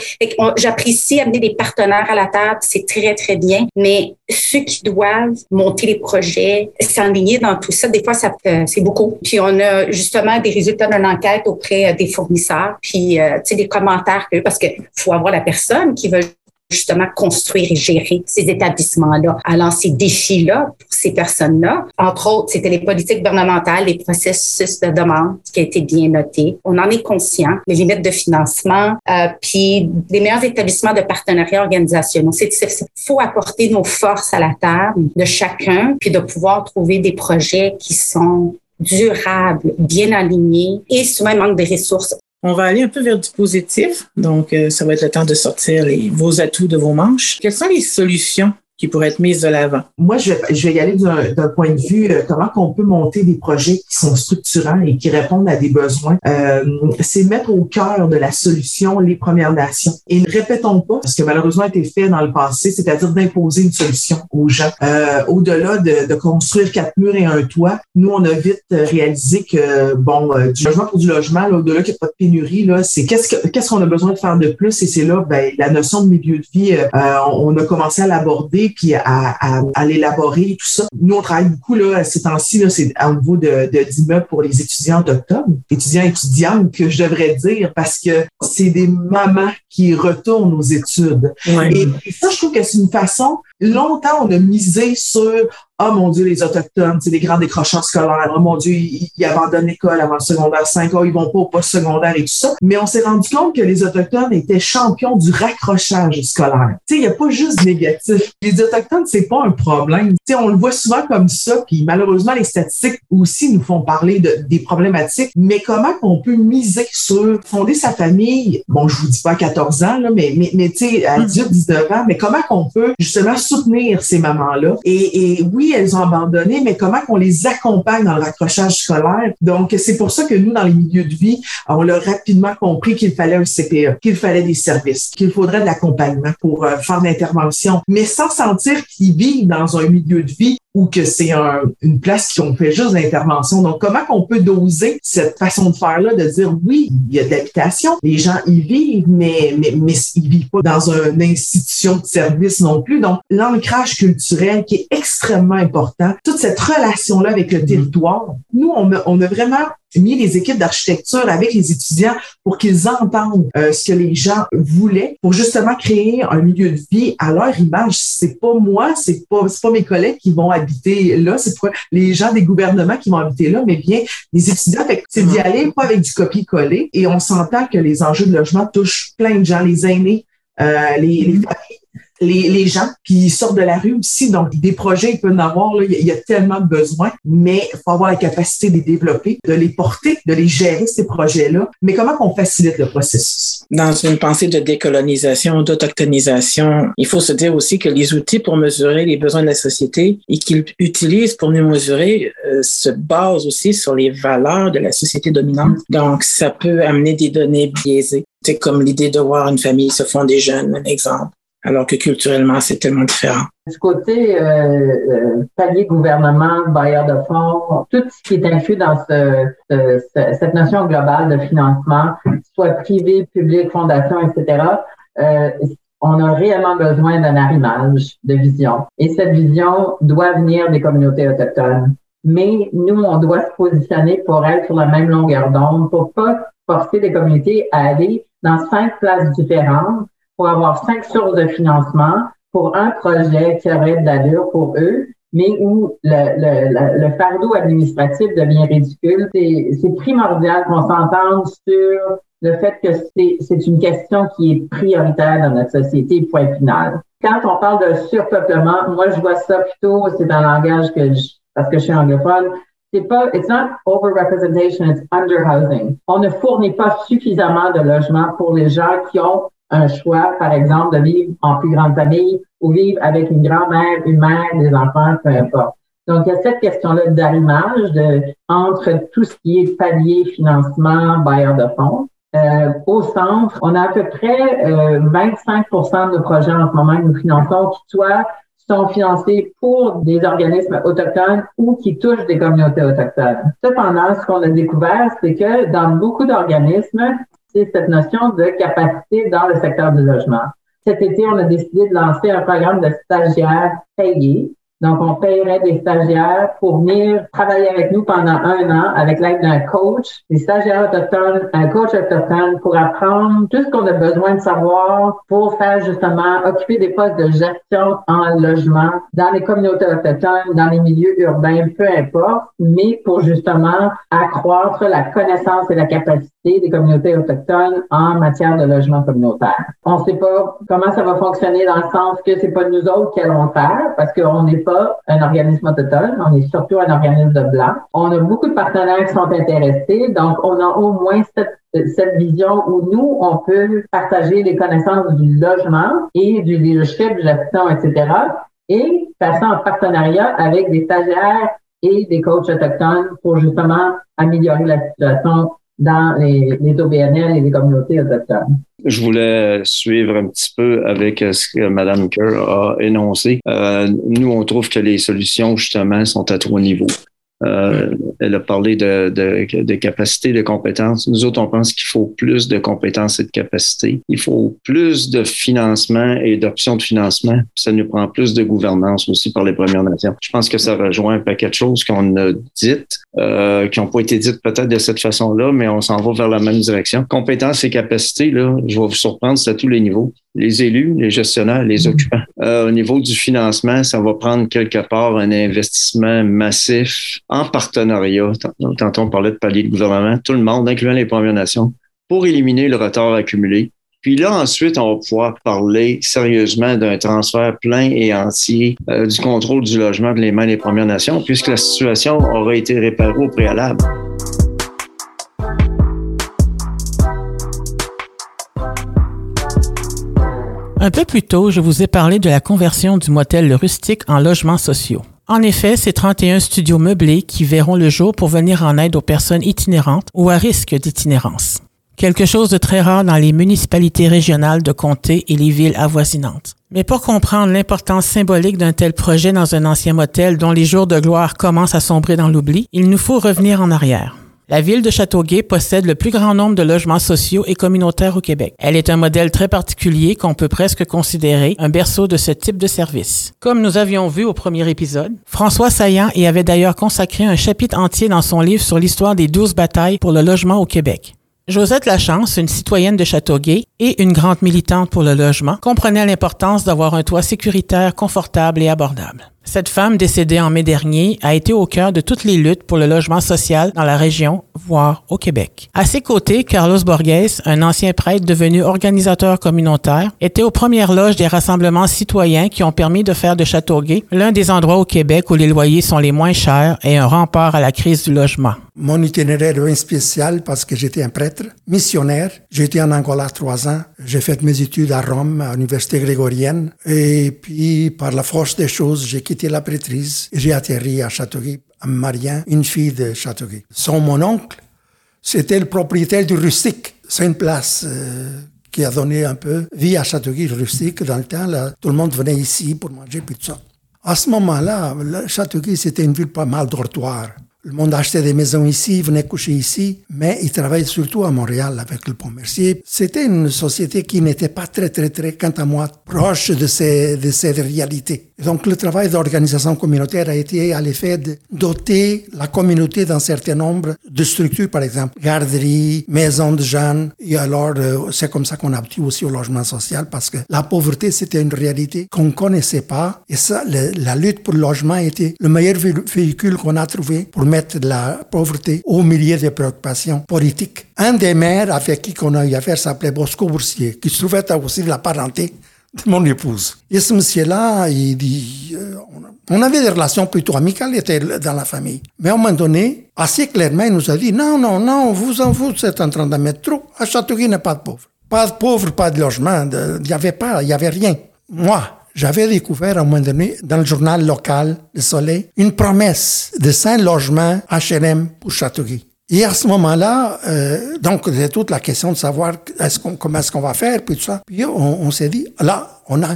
J'apprécie amener des partenaires à la table, c'est très, très bien. Mais ceux qui doivent monter les projets, s'enligner dans tout ça, des fois, ça c'est beaucoup. Puis on a justement des résultats d'une enquête auprès des fournisseurs, puis euh, tu sais, des commentaires, parce qu'il faut avoir la personne qui veut justement construire et gérer ces établissements-là. Alors, ces défis-là pour ces personnes-là, entre autres, c'était les politiques gouvernementales, les processus de demande qui a été bien notés. On en est conscient, les limites de financement, euh, puis les meilleurs établissements de partenariat organisationnels. C'est faut apporter nos forces à la table de chacun, puis de pouvoir trouver des projets qui sont durables, bien alignés et souvent il manque de ressources. On va aller un peu vers du positif. Donc, euh, ça va être le temps de sortir les, vos atouts de vos manches. Quelles sont les solutions qui pourraient être mises de l'avant? Moi, je, je, vais y aller d'un point de vue euh, comment qu'on peut monter des projets qui sont structurants et qui répondent à des besoins. Euh, c'est mettre au cœur de la solution les Premières Nations. Et ne répétons pas, parce que malheureusement a été fait dans le passé, c'est-à-dire d'imposer une solution aux gens. Euh, Au-delà de, de, construire quatre murs et un toit, nous, on a vite réalisé que, bon, euh, du logement pour du logement, au-delà qu'il n'y a pas de pénurie, là, c'est qu'est-ce qu'est-ce qu'on a besoin de faire de plus? Et c'est là, ben, la notion de milieu de vie, euh, on a commencé à l'aborder puis à, à, à l'élaborer, tout ça. Nous, on travaille beaucoup là, ces temps-ci, c'est au niveau de, d'immeubles pour les étudiants autochtones, étudiants étudiantes que je devrais dire, parce que c'est des mamans qui retournent aux études. Et, ça, je trouve que c'est une façon, longtemps, on a misé sur oh mon Dieu, les Autochtones, c'est des grands décrocheurs scolaires. Oh mon Dieu, ils, abandonnent l'école avant le secondaire 5. Oh, ils vont pas au post-secondaire et tout ça. Mais on s'est rendu compte que les Autochtones étaient champions du raccrochage scolaire. Tu sais, il n'y a pas juste négatif. Les Autochtones, c'est pas un problème. Tu sais, on le voit souvent comme ça, puis malheureusement, les statistiques aussi nous font parler de, des problématiques. Mais comment on peut miser sur fonder sa famille? Bon, je vous dis pas à 14 ans, là, mais, mais, mais tu sais, à 18, 19 ans, mais comment qu'on peut justement soutenir ces mamans-là? Et, et oui, elles ont abandonné, mais comment qu'on les accompagne dans le scolaire? Donc, c'est pour ça que nous, dans les milieux de vie, on a rapidement compris qu'il fallait un CPE, qu'il fallait des services, qu'il faudrait de l'accompagnement pour euh, faire l'intervention, mais sans sentir qu'ils vivent dans un milieu de vie ou que c'est une place qui on fait juste l'intervention. Donc, comment qu'on peut doser cette façon de faire-là, de dire oui, il y a de l'habitation, les gens y vivent, mais, mais, mais ils vivent pas dans une institution de service non plus. Donc, l'ancrage culturel qui est extrêmement important, toute cette relation-là avec le territoire, nous, on on a vraiment mis les équipes d'architecture avec les étudiants pour qu'ils entendent euh, ce que les gens voulaient pour justement créer un milieu de vie à leur image. C'est pas moi, c'est pas c'est pas mes collègues qui vont habiter là, c'est pas les gens des gouvernements qui vont habiter là, mais bien les étudiants. c'est d'y aller pas avec du copier-coller et on s'entend que les enjeux de logement touchent plein de gens, les aînés, euh, les, les familles les, les, gens qui sortent de la rue aussi. Donc, des projets, il peut en avoir, là, il y a tellement de besoins, mais il faut avoir la capacité de les développer, de les porter, de les gérer, ces projets-là. Mais comment qu'on facilite le processus? Dans une pensée de décolonisation, d'autochtonisation, il faut se dire aussi que les outils pour mesurer les besoins de la société et qu'ils utilisent pour nous mesurer euh, se basent aussi sur les valeurs de la société dominante. Donc, ça peut amener des données biaisées. C'est comme l'idée de voir une famille se fonder jeune, un exemple alors que culturellement, c'est tellement différent. Du côté euh, euh, palier gouvernement, bailleur de fonds, tout ce qui est inclus dans ce, cette notion globale de financement, soit privé, public, fondation, etc., euh, on a réellement besoin d'un arrimage de vision. Et cette vision doit venir des communautés autochtones. Mais nous, on doit se positionner pour être sur la même longueur d'onde, pour pas forcer les communautés à aller dans cinq places différentes pour avoir cinq sources de financement pour un projet qui aurait de l'allure pour eux, mais où le, le, le, fardeau administratif devient ridicule. C'est primordial qu'on s'entende sur le fait que c'est une question qui est prioritaire dans notre société, point final. Quand on parle de surpeuplement, moi, je vois ça plutôt, c'est un langage que je, parce que je suis anglophone, c'est pas, it's not overrepresentation, it's underhousing. On ne fournit pas suffisamment de logements pour les gens qui ont un choix, par exemple, de vivre en plus grande famille ou vivre avec une grand-mère, une mère, des enfants, peu importe. Donc, il y a cette question-là d'arrimage de, entre tout ce qui est palier, financement, bailleur de fonds. Euh, au centre, on a à peu près euh, 25% de projets en ce moment que nous finançons qui soit sont financés pour des organismes autochtones ou qui touchent des communautés autochtones. Cependant, ce qu'on a découvert, c'est que dans beaucoup d'organismes, c'est cette notion de capacité dans le secteur du logement. Cet été, on a décidé de lancer un programme de stagiaires payés donc, on paierait des stagiaires pour venir travailler avec nous pendant un an avec l'aide d'un coach, des stagiaires autochtones, un coach autochtone pour apprendre tout ce qu'on a besoin de savoir pour faire justement occuper des postes de gestion en logement dans les communautés autochtones, dans les milieux urbains, peu importe, mais pour justement accroître la connaissance et la capacité des communautés autochtones en matière de logement communautaire. On ne sait pas comment ça va fonctionner dans le sens que c'est pas nous autres qui allons faire parce qu'on n'est pas un organisme autochtone, on est surtout un organisme de blanc. On a beaucoup de partenaires qui sont intéressés, donc on a au moins cette vision où nous, on peut partager les connaissances du logement et du leadership, gestion, etc. et passer en partenariat avec des stagiaires et des coachs autochtones pour justement améliorer la situation dans les, les OBNL et les communautés autochtones. Je voulais suivre un petit peu avec ce que Mme Kerr a énoncé. Euh, nous, on trouve que les solutions, justement, sont à trois niveaux. Euh, Elle a parlé de, de, de capacité, de compétences. Nous autres, on pense qu'il faut plus de compétences et de capacités. Il faut plus de financement et d'options de financement. Ça nous prend plus de gouvernance aussi par les Premières Nations. Je pense que ça rejoint un paquet de choses qu'on a dites, euh, qui n'ont pas été dites peut-être de cette façon-là, mais on s'en va vers la même direction. Compétences et capacités, là, je vais vous surprendre, c'est à tous les niveaux les élus, les gestionnaires, les mm-hmm. occupants. Euh, au niveau du financement, ça va prendre quelque part un investissement massif en partenariat. Tantôt, on parlait de palier de gouvernement, tout le monde, incluant les Premières Nations, pour éliminer le retard accumulé. Puis là, ensuite, on va pouvoir parler sérieusement d'un transfert plein et entier euh, du contrôle du logement de les mains des Premières Nations, puisque la situation aura été réparée au préalable. Un peu plus tôt, je vous ai parlé de la conversion du motel Rustique en logements sociaux. En effet, c'est 31 studios meublés qui verront le jour pour venir en aide aux personnes itinérantes ou à risque d'itinérance. Quelque chose de très rare dans les municipalités régionales de comté et les villes avoisinantes. Mais pour comprendre l'importance symbolique d'un tel projet dans un ancien motel dont les jours de gloire commencent à sombrer dans l'oubli, il nous faut revenir en arrière. La ville de Châteauguay possède le plus grand nombre de logements sociaux et communautaires au Québec. Elle est un modèle très particulier qu'on peut presque considérer un berceau de ce type de service. Comme nous avions vu au premier épisode, François Saillant y avait d'ailleurs consacré un chapitre entier dans son livre sur l'histoire des douze batailles pour le logement au Québec. Josette Lachance, une citoyenne de Châteauguay et une grande militante pour le logement, comprenait l'importance d'avoir un toit sécuritaire, confortable et abordable. Cette femme décédée en mai dernier a été au cœur de toutes les luttes pour le logement social dans la région, voire au Québec. À ses côtés, Carlos Borges, un ancien prêtre devenu organisateur communautaire, était aux premières loges des rassemblements citoyens qui ont permis de faire de Châteauguay l'un des endroits au Québec où les loyers sont les moins chers et un rempart à la crise du logement. Mon itinéraire est spécial parce que j'étais un prêtre, missionnaire. J'ai été en Angola trois ans. J'ai fait mes études à Rome, à l'université grégorienne. Et puis, par la force des choses, j'ai quitté la prêtrise j'ai atterri à Châteauguay, à Marien, une fille de Châteauguay. Son mon oncle, c'était le propriétaire du rustique. C'est une place euh, qui a donné un peu vie à Châteauguay rustique. Dans le temps, là, tout le monde venait ici pour manger, puis tout ça. À ce moment-là, Châteauguay, c'était une ville pas mal dortoir. Le monde achetait des maisons ici, venait coucher ici, mais il travaillait surtout à Montréal avec le pont Mercier. C'était une société qui n'était pas très, très, très, quant à moi, proche de ces, de ces réalités. donc, le travail d'organisation communautaire a été à l'effet de doter la communauté d'un certain nombre de structures, par exemple, garderies, maisons de jeunes. Et alors, euh, c'est comme ça qu'on a abouti aussi au logement social parce que la pauvreté, c'était une réalité qu'on connaissait pas. Et ça, la lutte pour le logement était le meilleur véhicule qu'on a trouvé pour mettre la pauvreté au milieu des préoccupations politiques. Un des maires avec qui on a eu affaire s'appelait Bosco Boursier, qui se trouvait aussi de la parenté de mon épouse. Et ce monsieur-là, il dit, euh, on avait des relations plutôt amicales, il était dans la famille. Mais à un moment donné, assez clairement, il nous a dit, non, non, non, vous en vous êtes en train de mettre trop. À Châteauguay, il n'y a pas de pauvres. Pas de pauvres, pas de logement, il n'y avait pas, il n'y avait rien. Moi, j'avais découvert à un moment donné dans le journal local, Le Soleil, une promesse de cinq logements HLM pour Châteauguay. Et à ce moment-là, euh, donc c'est toute la question de savoir comment est-ce qu'on va faire, puis tout ça. Puis on, on s'est dit, là, on a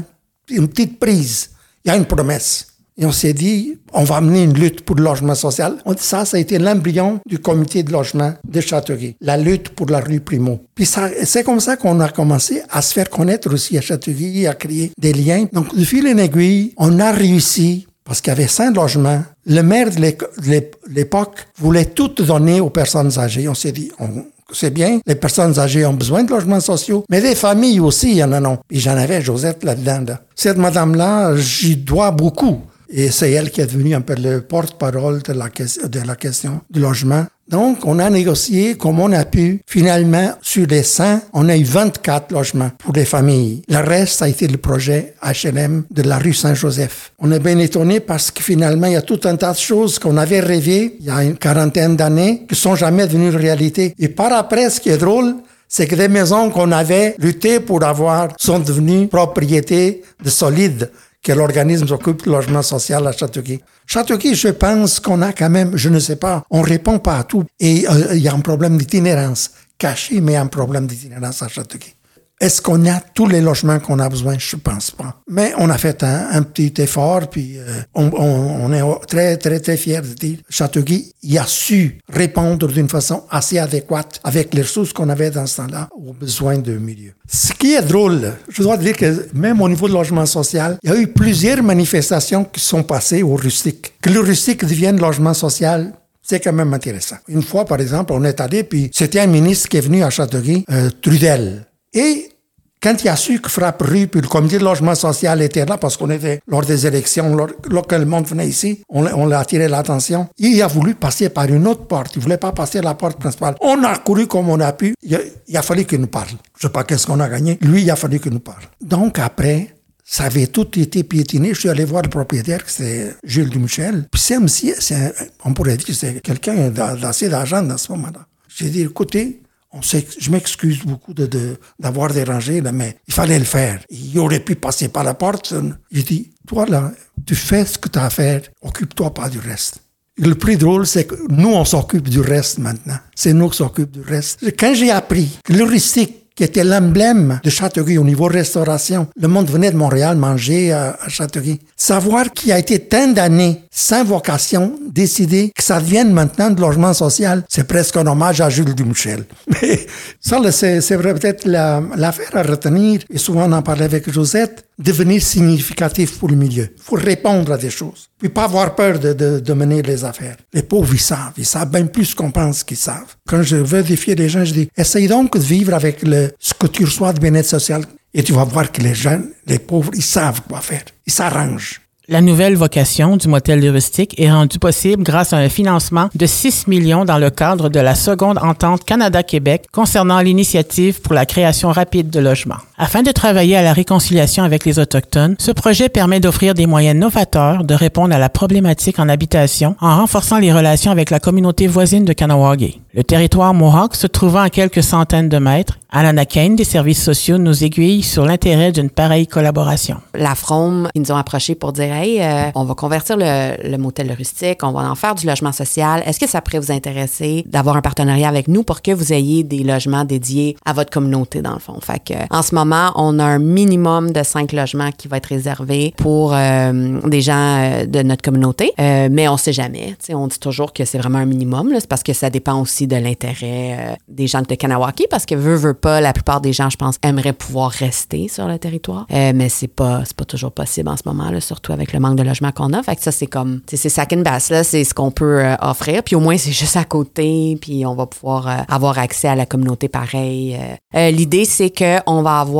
une petite prise, il y a une promesse. Et on s'est dit, on va amener une lutte pour le logement social. Ça, ça a été l'embryon du comité de logement de Châteauguay, la lutte pour la rue Primo. Puis c'est comme ça qu'on a commencé à se faire connaître aussi à Châteauguay, à créer des liens. Donc, de fil en aiguille, on a réussi parce qu'il y avait cinq logements. Le maire de l'époque voulait tout donner aux personnes âgées. On s'est dit, c'est bien, les personnes âgées ont besoin de logements sociaux, mais les familles aussi, il y en a non. Puis j'en avais Josette là-dedans. Là. Cette madame-là, j'y dois beaucoup. Et c'est elle qui est devenue un peu le porte-parole de la, de la question du logement. Donc, on a négocié comme on a pu. Finalement, sur les 100, on a eu 24 logements pour les familles. Le reste, ça a été le projet HLM de la rue Saint-Joseph. On est bien étonné parce que finalement, il y a tout un tas de choses qu'on avait rêvé il y a une quarantaine d'années qui sont jamais devenues réalité. Et par après, ce qui est drôle, c'est que des maisons qu'on avait lutté pour avoir sont devenues propriétés de solides que l'organisme s'occupe du logement social à Châteauguay. Châteauguay, je pense qu'on a quand même, je ne sais pas, on répond pas à tout. Et euh, il y a un problème d'itinérance, caché, mais un problème d'itinérance à Châteauguay. Est-ce qu'on a tous les logements qu'on a besoin? Je pense pas. Mais on a fait un, petit effort, puis euh, on, on, on, est très, très, très fiers de dire Châteauguay, il a su répondre d'une façon assez adéquate avec les ressources qu'on avait dans ce temps-là aux besoins de milieu. Ce qui est drôle, je dois dire que même au niveau de logement social, il y a eu plusieurs manifestations qui sont passées au rustique. Que le rustique devienne logement social, c'est quand même intéressant. Une fois, par exemple, on est allé, puis c'était un ministre qui est venu à Châteauguay, euh, Trudel. Et quand il a su que Frappe Rue puis le comité logement social était là, parce qu'on était lors des élections, lors, que le monde venait ici, on, on a attiré l'attention. Il a voulu passer par une autre porte. Il voulait pas passer la porte principale. On a couru comme on a pu. Il a, fallu qu'il nous parle. Je sais pas qu'est-ce qu'on a gagné. Lui, il a fallu qu'il nous parle. Donc après, ça avait tout été piétiné. Je suis allé voir le propriétaire, c'est Gilles Dumichel. Puis c'est c'est, on pourrait dire c'est quelqu'un d'assez d'argent dans ce moment-là. J'ai dit, écoutez, je m'excuse beaucoup de, d'avoir dérangé, mais il fallait le faire. Il aurait pu passer par la porte. J'ai dit, toi là, tu fais ce que tu as à faire, occupe-toi pas du reste. le plus drôle, c'est que nous, on s'occupe du reste maintenant. C'est nous qui s'occupent du reste. Quand j'ai appris que l'heuristique qui était l'emblème de Châteauguay au niveau restauration. Le monde venait de Montréal manger à, Châteauguay. Savoir qu'il a été tant d'années sans vocation, décider que ça devienne maintenant de logement social, c'est presque un hommage à Jules Dumouchel. Mais ça, c'est vrai peut-être l'affaire à retenir, et souvent on en parlait avec Josette, devenir significatif pour le milieu. Il faut répondre à des choses. Puis pas avoir peur de, de, de, mener les affaires. Les pauvres, ils savent. Ils savent bien plus qu'on pense qu'ils savent. Quand je veux défier les gens, je dis, essaye donc de vivre avec le, ce que tu reçois de bien-être social. Et tu vas voir que les gens, les pauvres, ils savent quoi faire. Ils s'arrangent. La nouvelle vocation du motel heuristique est rendue possible grâce à un financement de 6 millions dans le cadre de la seconde entente Canada-Québec concernant l'initiative pour la création rapide de logements. Afin de travailler à la réconciliation avec les Autochtones, ce projet permet d'offrir des moyens novateurs de répondre à la problématique en habitation en renforçant les relations avec la communauté voisine de Kanawagé. Le territoire Mohawk, se trouvant à quelques centaines de mètres, Alana Kane des services sociaux nous aiguille sur l'intérêt d'une pareille collaboration. La Frome, ils nous ont approchés pour dire Hey, euh, on va convertir le, le, motel rustique, on va en faire du logement social. Est-ce que ça pourrait vous intéresser d'avoir un partenariat avec nous pour que vous ayez des logements dédiés à votre communauté, dans le fond? Fait que, en ce moment, on a un minimum de cinq logements qui va être réservé pour euh, des gens euh, de notre communauté, mais on sait jamais. on dit toujours que c'est vraiment un minimum, c'est parce que ça dépend aussi de l'intérêt euh, des gens de Kanawaki parce que veut, veut pas, la plupart des gens, je pense, aimeraient pouvoir rester sur le territoire. Euh, mais c'est pas, pas toujours possible en ce moment, surtout avec le manque de logement qu'on a. Fait ça, c'est comme, c'est sac and bass, c'est ce qu'on peut euh, offrir. Puis au moins, c'est juste à côté, puis on va pouvoir avoir accès à la communauté pareil. L'idée, c'est qu'on va avoir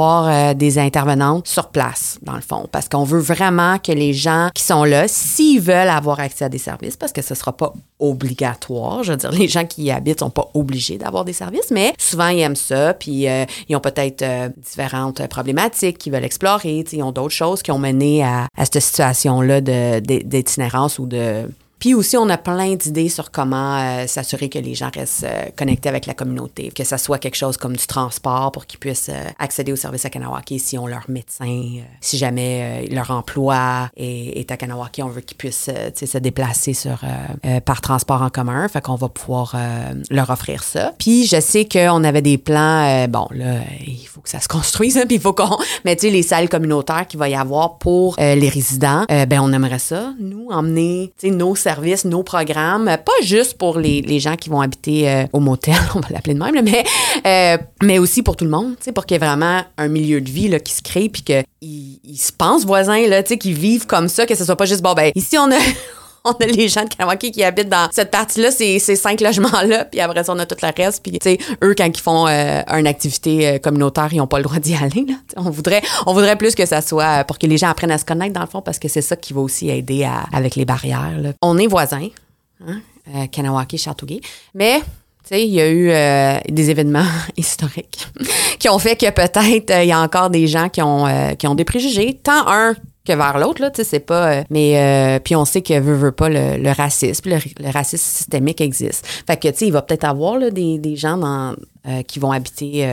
des intervenantes sur place, dans le fond, parce qu'on veut vraiment que les gens qui sont là, s'ils veulent avoir accès à des services, parce que ce sera pas obligatoire, je veux dire, les gens qui y habitent sont pas obligés d'avoir des services, mais souvent ils aiment ça, puis euh, ils ont peut-être euh, différentes problématiques qu'ils veulent explorer, ils ont d'autres choses qui ont mené à, à cette situation-là d'itinérance ou de puis aussi, on a plein d'idées sur comment euh, s'assurer que les gens restent euh, connectés avec la communauté, que ça soit quelque chose comme du transport pour qu'ils puissent euh, accéder aux services à Kanawaki si on leur médecin, si jamais leur emploi est, à Kanawaki, on veut qu'ils puissent se déplacer sur, par transport en commun. Fait qu'on va pouvoir leur offrir ça. Puis je sais qu'on avait des plans, bon, là, il faut que ça se construise, hein, puis il faut qu'on... Mais tu sais, les salles communautaires qu'il va y avoir pour les résidents, ben on aimerait ça, nous, emmener nos services nos programmes, pas juste pour les, les gens qui vont habiter euh, au motel, on va l'appeler de même, mais, euh, mais aussi pour tout le monde, pour qu'il y ait vraiment un milieu de vie là, qui se crée, puis qu'ils ils se pensent voisins, là, qui vivent comme ça, que ce soit pas juste, bon, ben, ici, on a... on a les gens de Kanawaki qui habitent dans cette partie-là, ces, cinq logements-là, puis après ça, on a tout le reste. Puis, tu sais, eux, quand ils font euh, une activité communautaire, ils n'ont pas le droit d'y aller. Là. On voudrait, on voudrait plus que ça soit pour que les gens apprennent à se connaître, dans le fond, parce que c'est ça qui va aussi aider à, avec les barrières. Là. On est voisins, hein, euh, Kanawaki, Châteauguay, mais il y a eu euh, des événements historiques qui ont fait que peut-être il y a encore des gens qui ont, qui ont des préjugés, tant un que vers l'autre là tu sais c'est pas euh, mais euh, puis on sait que veut veut pas le, racisme le, racisme systémique existe. Fait que tu sais il va peut-être avoir là, des, des gens dans euh, qui vont habiter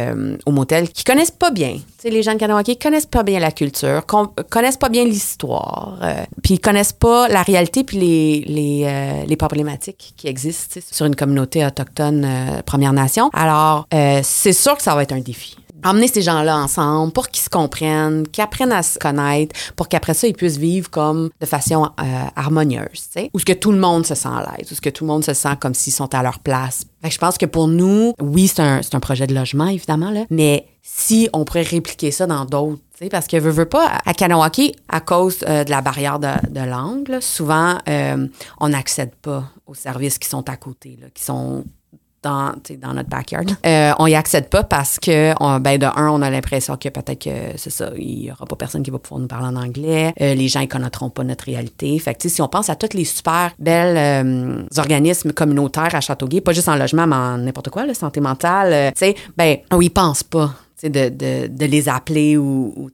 au motel qui connaissent pas bien. Tu sais les gens de Kanawaki connaissent pas bien la culture connaissent pas bien l'histoire puis ils connaissent pas la réalité puis les les, les problématiques qui existent sur une communauté autochtone Première Nation. Alors c'est sûr que ça va être un défi emmener ces gens-là ensemble pour qu'ils se comprennent, qu'ils apprennent à se connaître, pour qu'après ça, ils puissent vivre comme de façon euh, harmonieuse, tu sais, où ce que tout le monde se sent à l'aise, où ce que tout le monde se sent comme s'ils sont à leur place. Fait que je pense que pour nous, oui, c'est un, un projet de logement, évidemment, là, mais si on pourrait répliquer ça dans d'autres, parce que veut, veut pas, à Kanawaki, à cause euh, de la barrière de, de langue, là, souvent, euh, on n'accède pas aux services qui sont à côté, là, qui sont dans, notre backyard. Euh, on y accède pas parce que, ben, de un, on a l'impression que peut-être que c'est ça, il y aura pas personne qui va pouvoir nous parler en anglais. Euh, les gens, ils connaîtront pas notre réalité. Fait que, si on pense à tous les super belles euh, organismes communautaires à Châteauguay, pas juste en logement, mais en n'importe quoi, la santé mentale, tu sais, ben, on y pense pas. De, de, de les appeler ou, ou,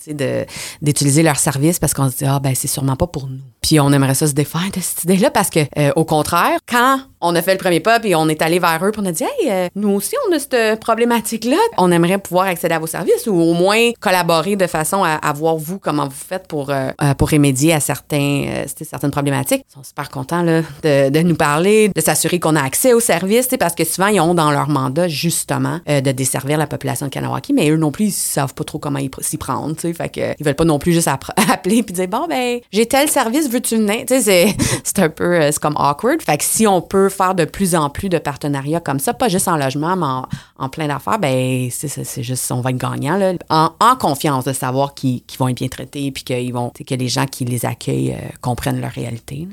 d'utiliser leurs services parce qu'on se dit, ah, ben, c'est sûrement pas pour nous. Puis on aimerait ça se défaire de cette idée-là parce que, euh, au contraire, quand on a fait le premier pas puis on est allé vers eux pour on a dit, hey, euh, nous aussi, on a cette problématique-là. On aimerait pouvoir accéder à vos services ou au moins collaborer de façon à, à voir vous comment vous faites pour, euh, euh, pour remédier à certains, euh, certaines problématiques. Ils sont super contents là, de, de nous parler, de s'assurer qu'on a accès aux services parce que souvent, ils ont dans leur mandat justement euh, de desservir la population de Kanawaki, mais eux non plus, ils savent pas trop comment s'y prendre. Fait que, ils veulent pas non plus juste appeler puis dire, bon, ben, j'ai tel service, veux-tu venir? Tu sais, c'est, un peu, euh, c'est comme awkward. Fait que si on peut faire de plus en plus de partenariats comme ça, pas juste en logement, mais en, plein d'affaires, ben, c'est, juste, on va être gagnant, là. En, confiance de savoir qu'ils, vont être bien traités puis qu'ils vont, tu que les gens qui les accueillent euh, comprennent leur réalité.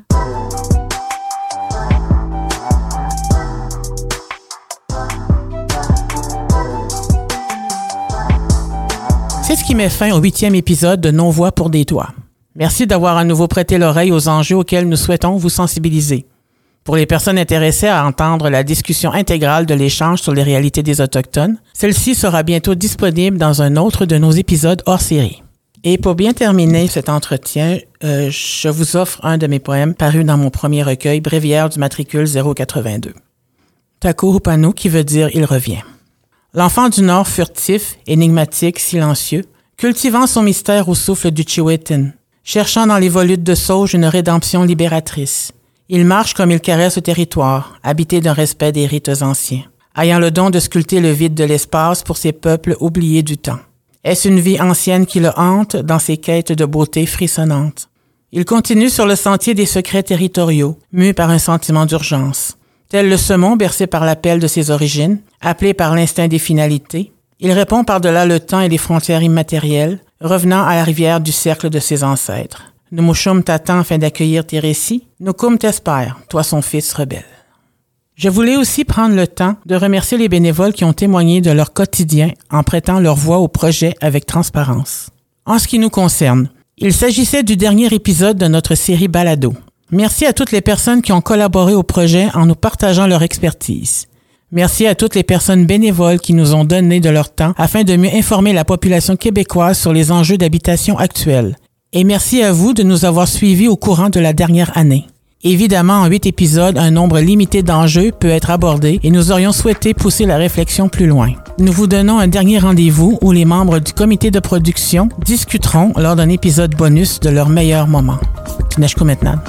C'est ce qui met fin au huitième épisode de Non-Voix pour des toits. Merci d'avoir à nouveau prêté l'oreille aux enjeux auxquels nous souhaitons vous sensibiliser. Pour les personnes intéressées à entendre la discussion intégrale de l'échange sur les réalités des Autochtones, celle-ci sera bientôt disponible dans un autre de nos épisodes hors série. Et pour bien terminer cet entretien, euh, je vous offre un de mes poèmes paru dans mon premier recueil, Bréviaire du matricule 082. Taku Hupanu, qui veut dire il revient. L'enfant du Nord furtif, énigmatique, silencieux, cultivant son mystère au souffle du Chiwetin, cherchant dans les volutes de sauge une rédemption libératrice. Il marche comme il caresse le territoire, habité d'un respect des rites anciens, ayant le don de sculpter le vide de l'espace pour ces peuples oubliés du temps. Est-ce une vie ancienne qui le hante dans ses quêtes de beauté frissonnantes? Il continue sur le sentier des secrets territoriaux, mu par un sentiment d'urgence. Tel le saumon bercé par l'appel de ses origines, appelé par l'instinct des finalités, il répond par-delà le temps et les frontières immatérielles, revenant à la rivière du cercle de ses ancêtres. Nous mouchum t'attend afin d'accueillir tes récits, nous cum t'espère, toi son fils rebelle. Je voulais aussi prendre le temps de remercier les bénévoles qui ont témoigné de leur quotidien en prêtant leur voix au projet avec transparence. En ce qui nous concerne, il s'agissait du dernier épisode de notre série Balado. Merci à toutes les personnes qui ont collaboré au projet en nous partageant leur expertise. Merci à toutes les personnes bénévoles qui nous ont donné de leur temps afin de mieux informer la population québécoise sur les enjeux d'habitation actuels. Et merci à vous de nous avoir suivis au courant de la dernière année. Évidemment, en huit épisodes, un nombre limité d'enjeux peut être abordé et nous aurions souhaité pousser la réflexion plus loin. Nous vous donnons un dernier rendez-vous où les membres du comité de production discuteront lors d'un épisode bonus de leurs meilleurs moments. Tinashko maintenant.